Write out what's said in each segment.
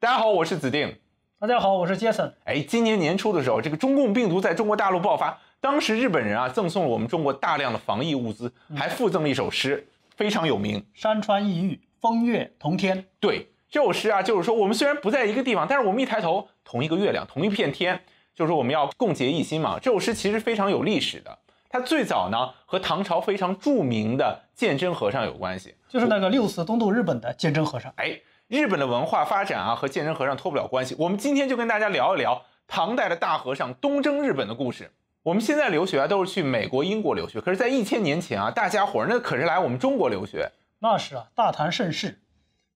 大家好，我是子定。大家好，我是杰森。哎，今年年初的时候，这个中共病毒在中国大陆爆发，当时日本人啊赠送了我们中国大量的防疫物资，还附赠了一首诗，非常有名：山川异域，风月同天。对，这首诗啊，就是说我们虽然不在一个地方，但是我们一抬头，同一个月亮，同一片天，就是说我们要共结一心嘛。这首诗其实非常有历史的，它最早呢和唐朝非常著名的鉴真和尚有关系，就是那个六次东渡日本的鉴真和尚。哎。日本的文化发展啊，和鉴真和尚脱不了关系。我们今天就跟大家聊一聊唐代的大和尚东征日本的故事。我们现在留学啊，都是去美国、英国留学，可是，在一千年前啊，大家伙儿那可是来我们中国留学。那是啊，大唐盛世，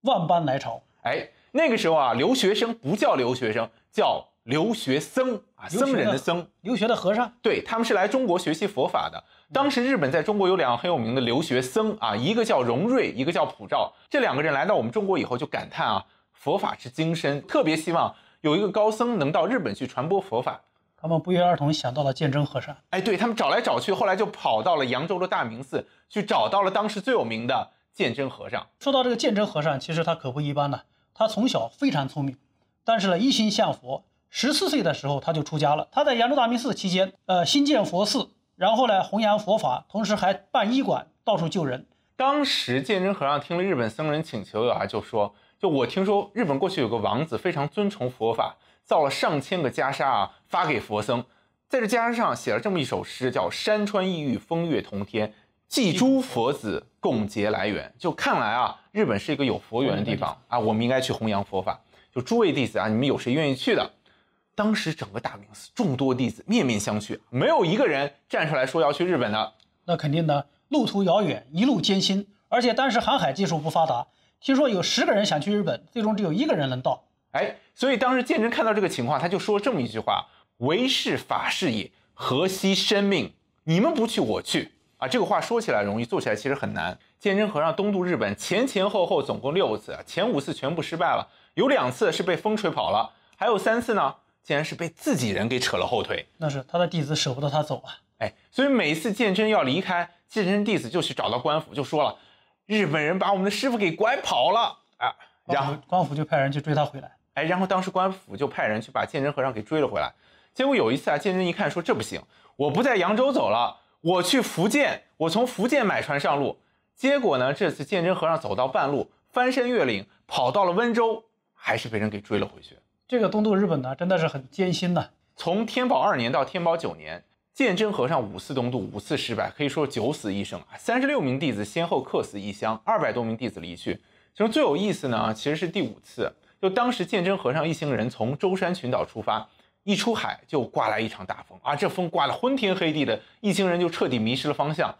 万般来朝。哎，那个时候啊，留学生不叫留学生，叫留学僧啊，僧人的僧，留学的和尚。对他们是来中国学习佛法的。当时日本在中国有两个很有名的留学僧啊，一个叫荣瑞，一个叫普照。这两个人来到我们中国以后，就感叹啊，佛法之精深，特别希望有一个高僧能到日本去传播佛法。他们不约而同想到了鉴真和尚。哎，对他们找来找去，后来就跑到了扬州的大明寺，去找到了当时最有名的鉴真和尚。说到这个鉴真和尚，其实他可不一般呢。他从小非常聪明，但是呢，一心向佛。十四岁的时候他就出家了。他在扬州大明寺期间，呃，新建佛寺。然后呢，弘扬佛法，同时还办医馆，到处救人。当时鉴真和尚听了日本僧人请求啊，就说：“就我听说日本过去有个王子非常尊崇佛法，造了上千个袈裟啊，发给佛僧，在这袈裟上写了这么一首诗，叫‘山川异域，风月同天，祭诸佛子，共结来缘’。就看来啊，日本是一个有佛缘的地方啊，我们应该去弘扬佛法。就诸位弟子啊，你们有谁愿意去的？”当时整个大明寺众多弟子面面相觑，没有一个人站出来说要去日本的。那肯定的，路途遥远，一路艰辛，而且当时航海技术不发达。听说有十个人想去日本，最终只有一个人能到。哎，所以当时鉴真看到这个情况，他就说这么一句话：“为是法事也，何惜生命？你们不去，我去。”啊，这个话说起来容易，做起来其实很难。鉴真和尚东渡日本前前后后总共六次，前五次全部失败了，有两次是被风吹跑了，还有三次呢。竟然是被自己人给扯了后腿，那是他的弟子舍不得他走啊！哎，所以每一次鉴真要离开，鉴真弟子就去找到官府，就说了：“日本人把我们的师傅给拐跑了啊！”然后官府就派人去追他回来。哎，然后当时官府就派人去把鉴真和尚给追了回来。结果有一次啊，鉴真一看说：“这不行，我不在扬州走了，我去福建，我从福建买船上路。”结果呢，这次鉴真和尚走到半路，翻山越岭，跑到了温州，还是被人给追了回去。这个东渡日本呢，真的是很艰辛的。从天宝二年到天宝九年，鉴真和尚五次东渡，五次失败，可以说九死一生啊。三十六名弟子先后客死异乡，二百多名弟子离去。其中最有意思呢，其实是第五次。就当时鉴真和尚一行人从舟山群岛出发，一出海就刮来一场大风啊，这风刮得昏天黑地的，一行人就彻底迷失了方向。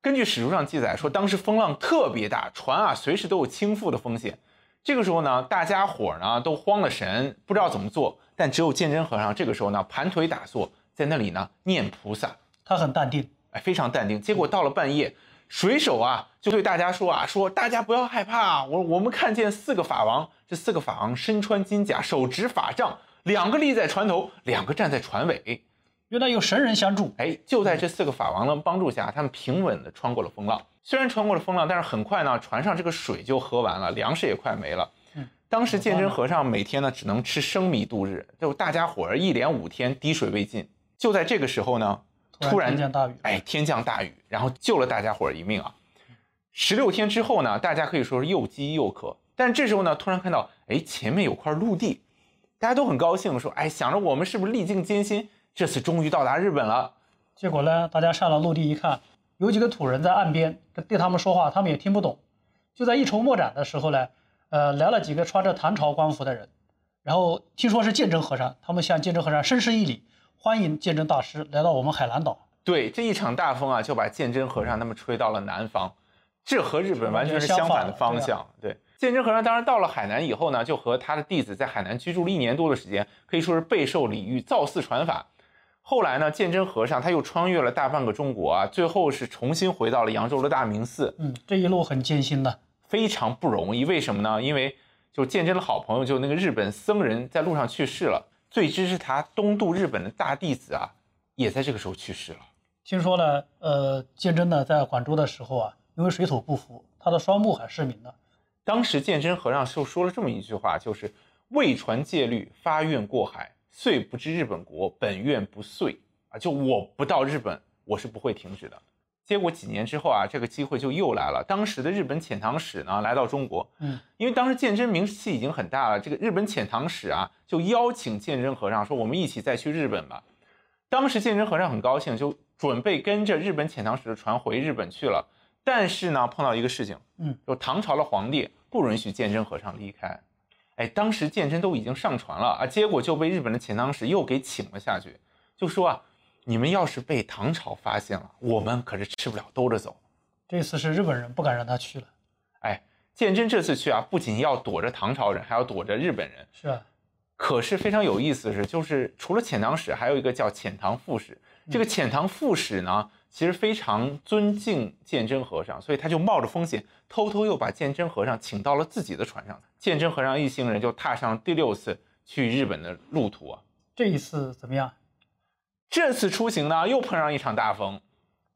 根据史书上记载说，当时风浪特别大，船啊随时都有倾覆的风险。这个时候呢，大家伙呢都慌了神，不知道怎么做。但只有鉴真和尚这个时候呢，盘腿打坐在那里呢念菩萨，他很淡定，哎，非常淡定。结果到了半夜，水手啊就对大家说啊，说大家不要害怕，我我们看见四个法王，这四个法王身穿金甲，手执法杖，两个立在船头，两个站在船尾。原来有神人相助，哎，就在这四个法王的帮助下，他们平稳地穿过了风浪。虽然穿过了风浪，但是很快呢，船上这个水就喝完了，粮食也快没了。嗯，当时鉴真和尚每天呢只能吃生米度日，就大家伙儿一连五天滴水未进。就在这个时候呢，突然天降大雨，哎，天降大雨，然后救了大家伙儿一命啊。十六天之后呢，大家可以说是又饥又渴，但这时候呢，突然看到，哎，前面有块陆地，大家都很高兴，说，哎，想着我们是不是历尽艰辛，这次终于到达日本了。结果呢，大家上了陆地一看。有几个土人在岸边对他们说话，他们也听不懂。就在一筹莫展的时候呢，呃，来了几个穿着唐朝官服的人，然后听说是鉴真和尚，他们向鉴真和尚深施一礼，欢迎鉴真大师来到我们海南岛。对，这一场大风啊，就把鉴真和尚他们吹到了南方，这和日本完全是相反的方向。对，鉴真和尚当然到了海南以后呢，就和他的弟子在海南居住了一年多的时间，可以说是备受礼遇，造寺传法。后来呢，鉴真和尚他又穿越了大半个中国啊，最后是重新回到了扬州的大明寺。嗯，这一路很艰辛的，非常不容易。为什么呢？因为就鉴真的好朋友，就那个日本僧人在路上去世了，最支持他东渡日本的大弟子啊，也在这个时候去世了。听说呢，呃，鉴真呢在广州的时候啊，因为水土不服，他的双目还失明了。当时鉴真和尚就说了这么一句话，就是。未传戒律，发愿过海，遂不知日本国，本愿不遂啊！就我不到日本，我是不会停止的。结果几年之后啊，这个机会就又来了。当时的日本遣唐使呢，来到中国，嗯，因为当时鉴真名气已经很大了，这个日本遣唐使啊，就邀请鉴真和尚说：“我们一起再去日本吧。”当时鉴真和尚很高兴，就准备跟着日本遣唐使的船回日本去了。但是呢，碰到一个事情，嗯，就唐朝的皇帝不允许鉴真和尚离开。哎，当时鉴真都已经上船了啊，结果就被日本的遣唐使又给请了下去，就说啊，你们要是被唐朝发现了，我们可是吃不了兜着走。这次是日本人不敢让他去了。哎，鉴真这次去啊，不仅要躲着唐朝人，还要躲着日本人。是啊，可是非常有意思的是，就是除了遣唐使，还有一个叫遣唐副使。这个遣唐副使呢，其实非常尊敬鉴真和尚，所以他就冒着风险，偷偷又把鉴真和尚请到了自己的船上。鉴真和尚一行人就踏上第六次去日本的路途啊。这一次怎么样？这次出行呢，又碰上一场大风。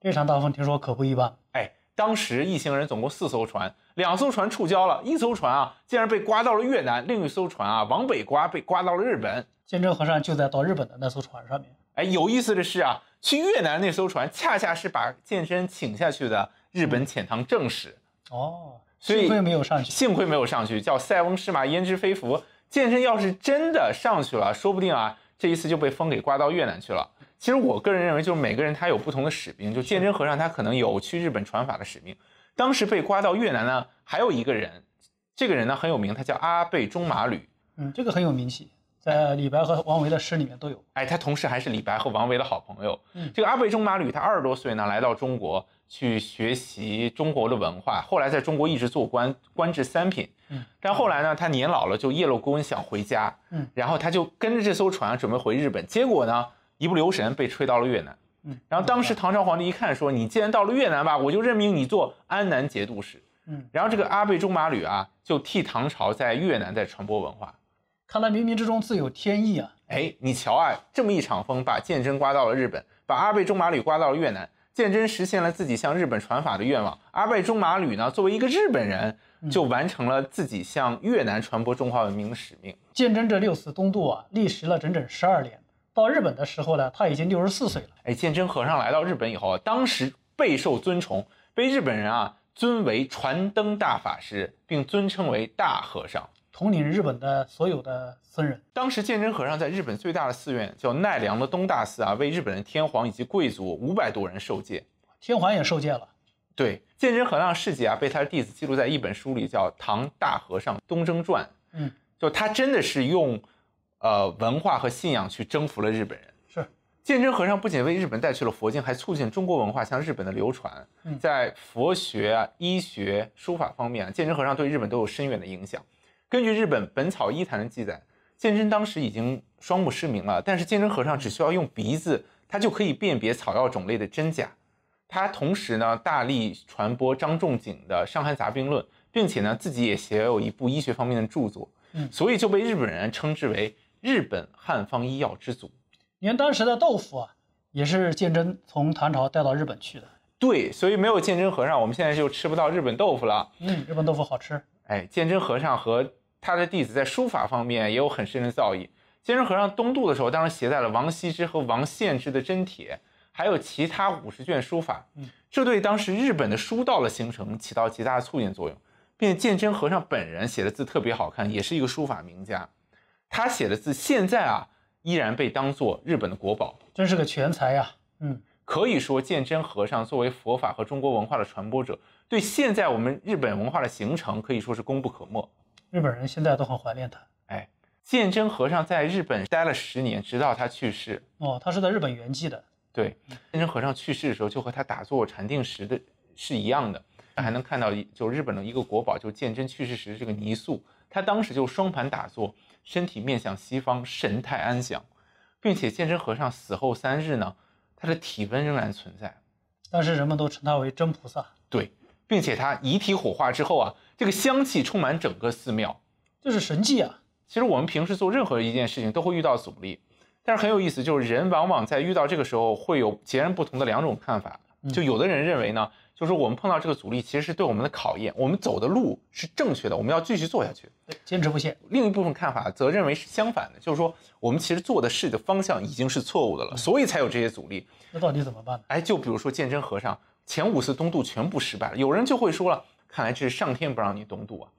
这场大风听说可不一般。哎，当时一行人总共四艘船，两艘船触礁了，一艘船啊竟然被刮到了越南，另一艘船啊往北刮，被刮到了日本。鉴真和尚就在到日本的那艘船上面。哎，有意思的是啊，去越南那艘船恰恰是把健身请下去的日本遣唐正使。哦，所以幸亏没有上去。幸亏没有上去，叫塞翁失马焉知非福。健身要是真的上去了，说不定啊，这一次就被风给刮到越南去了。其实我个人认为，就是每个人他有不同的使命。就鉴真和尚他可能有去日本传法的使命，当时被刮到越南呢，还有一个人，这个人呢很有名，他叫阿倍中马吕。嗯，这个很有名气，在李白和王维的诗里面都有。哎，他同时还是李白和王维的好朋友。嗯这个阿倍仲麻吕他二十多岁呢，来到中国去学习中国的文化，后来在中国一直做官，官至三品。嗯，但后来呢，他年老了就叶落孤恩，想回家。嗯，然后他就跟着这艘船准备回日本，结果呢，一不留神被吹到了越南。嗯，然后当时唐朝皇帝一看说：“你既然到了越南吧，我就任命你做安南节度使。”嗯，然后这个阿倍仲麻吕啊，就替唐朝在越南在传播文化。看来冥冥之中自有天意啊。哎，你瞧啊，这么一场风把鉴真刮到了日本，把阿倍仲麻吕刮到了越南。鉴真实现了自己向日本传法的愿望。阿倍仲麻吕呢，作为一个日本人，就完成了自己向越南传播中华文明的使命。鉴真这六次东渡啊，历时了整整十二年。到日本的时候呢，他已经六十四岁了。哎，鉴真和尚来到日本以后啊，当时备受尊崇，被日本人啊尊为传灯大法师，并尊称为大和尚。统领日本的所有的僧人。当时鉴真和尚在日本最大的寺院叫奈良的东大寺啊，为日本的天皇以及贵族五百多人受戒。天皇也受戒了。对，鉴真和尚事迹啊，被他的弟子记录在一本书里，叫《唐大和尚东征传》。嗯，就他真的是用，呃，文化和信仰去征服了日本人。是，鉴真和尚不仅为日本带去了佛经，还促进中国文化向日本的流传。嗯在佛学啊、医学、书法方面啊，鉴真和尚对日本都有深远的影响。根据日本《本草医坛》的记载，鉴真当时已经双目失明了，但是鉴真和尚只需要用鼻子，他就可以辨别草药种类的真假。他同时呢，大力传播张仲景的《伤寒杂病论》，并且呢，自己也写有一部医学方面的著作，嗯所以就被日本人称之为日本汉方医药之祖。你看当时的豆腐啊，也是鉴真从唐朝带到日本去的。对，所以没有鉴真和尚，我们现在就吃不到日本豆腐了。嗯，日本豆腐好吃。哎，鉴真和尚和他的弟子在书法方面也有很深的造诣。鉴真和尚东渡的时候，当时携带了王羲之和王献之的真帖，还有其他五十卷书法。嗯，这对当时日本的书道的形成起到极大的促进作用。并且鉴真和尚本人写的字特别好看，也是一个书法名家。他写的字现在啊，依然被当做日本的国宝。真是个全才呀、嗯，可以说，鉴真和尚作为佛法和中国文化的传播者，对现在我们日本文化的形成可以说是功不可没。日本人现在都很怀念他。哎，鉴真和尚在日本待了十年，直到他去世。哦，他是在日本圆寂的。对，鉴真和尚去世的时候，就和他打坐禅定时的是一样的。还能看到一，就日本的一个国宝，就鉴真去世时这个泥塑，他当时就双盘打坐，身体面向西方，神态安详，并且鉴真和尚死后三日呢，他的体温仍然存在。但是人们都称他为真菩萨，对，并且他遗体火化之后啊，这个香气充满整个寺庙。这是神迹啊！其实我们平时做任何一件事情都会遇到阻力，但是很有意思，就是人往往在遇到这个时候会有截然不同的两种看法。就有的人认为呢，就是我们碰到这个阻力，其实是对我们的考验，我们走的路是正确的，我们要继续做下去。坚持不懈。另一部分看法则认为是相反的，就是说我们其实做的事的方向已经是错误的了，所以才有这些阻力。那到底怎么办呢？哎，就比如说鉴真和尚前五次东渡全部失败了，有人就会说了，看来这是上天不让你东渡啊。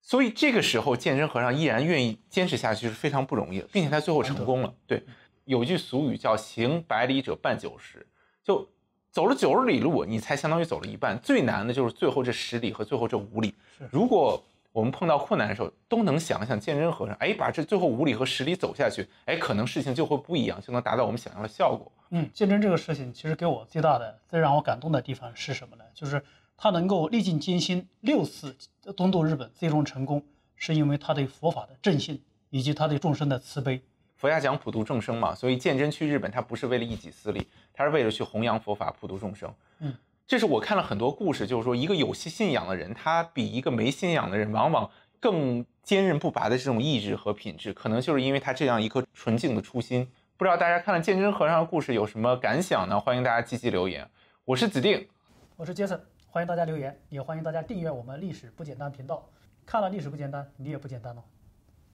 所以这个时候鉴真和尚依然愿意坚持下去是非常不容易的，并且他最后成功了。对，有句俗语叫“行百里者半九十”，就。走了九十里路，你才相当于走了一半。最难的就是最后这十里和最后这五里。如果我们碰到困难的时候，都能想想鉴真和尚，哎，把这最后五里和十里走下去，哎，可能事情就会不一样，就能达到我们想要的效果。嗯，鉴真这个事情，其实给我最大的、最让我感动的地方是什么呢？就是他能够历尽艰辛六次东渡日本，最终成功，是因为他对佛法的正信以及他对众生的慈悲。佛家讲普度众生嘛，所以鉴真去日本，他不是为了一己私利，他是为了去弘扬佛法，普度众生。嗯，这是我看了很多故事，就是说一个有信信仰的人，他比一个没信仰的人，往往更坚韧不拔的这种意志和品质，可能就是因为他这样一颗纯净的初心。不知道大家看了鉴真和尚的故事有什么感想呢？欢迎大家积极留言。我是子定，我是杰森，欢迎大家留言，也欢迎大家订阅我们历史不简单频道。看了历史不简单，你也不简单了。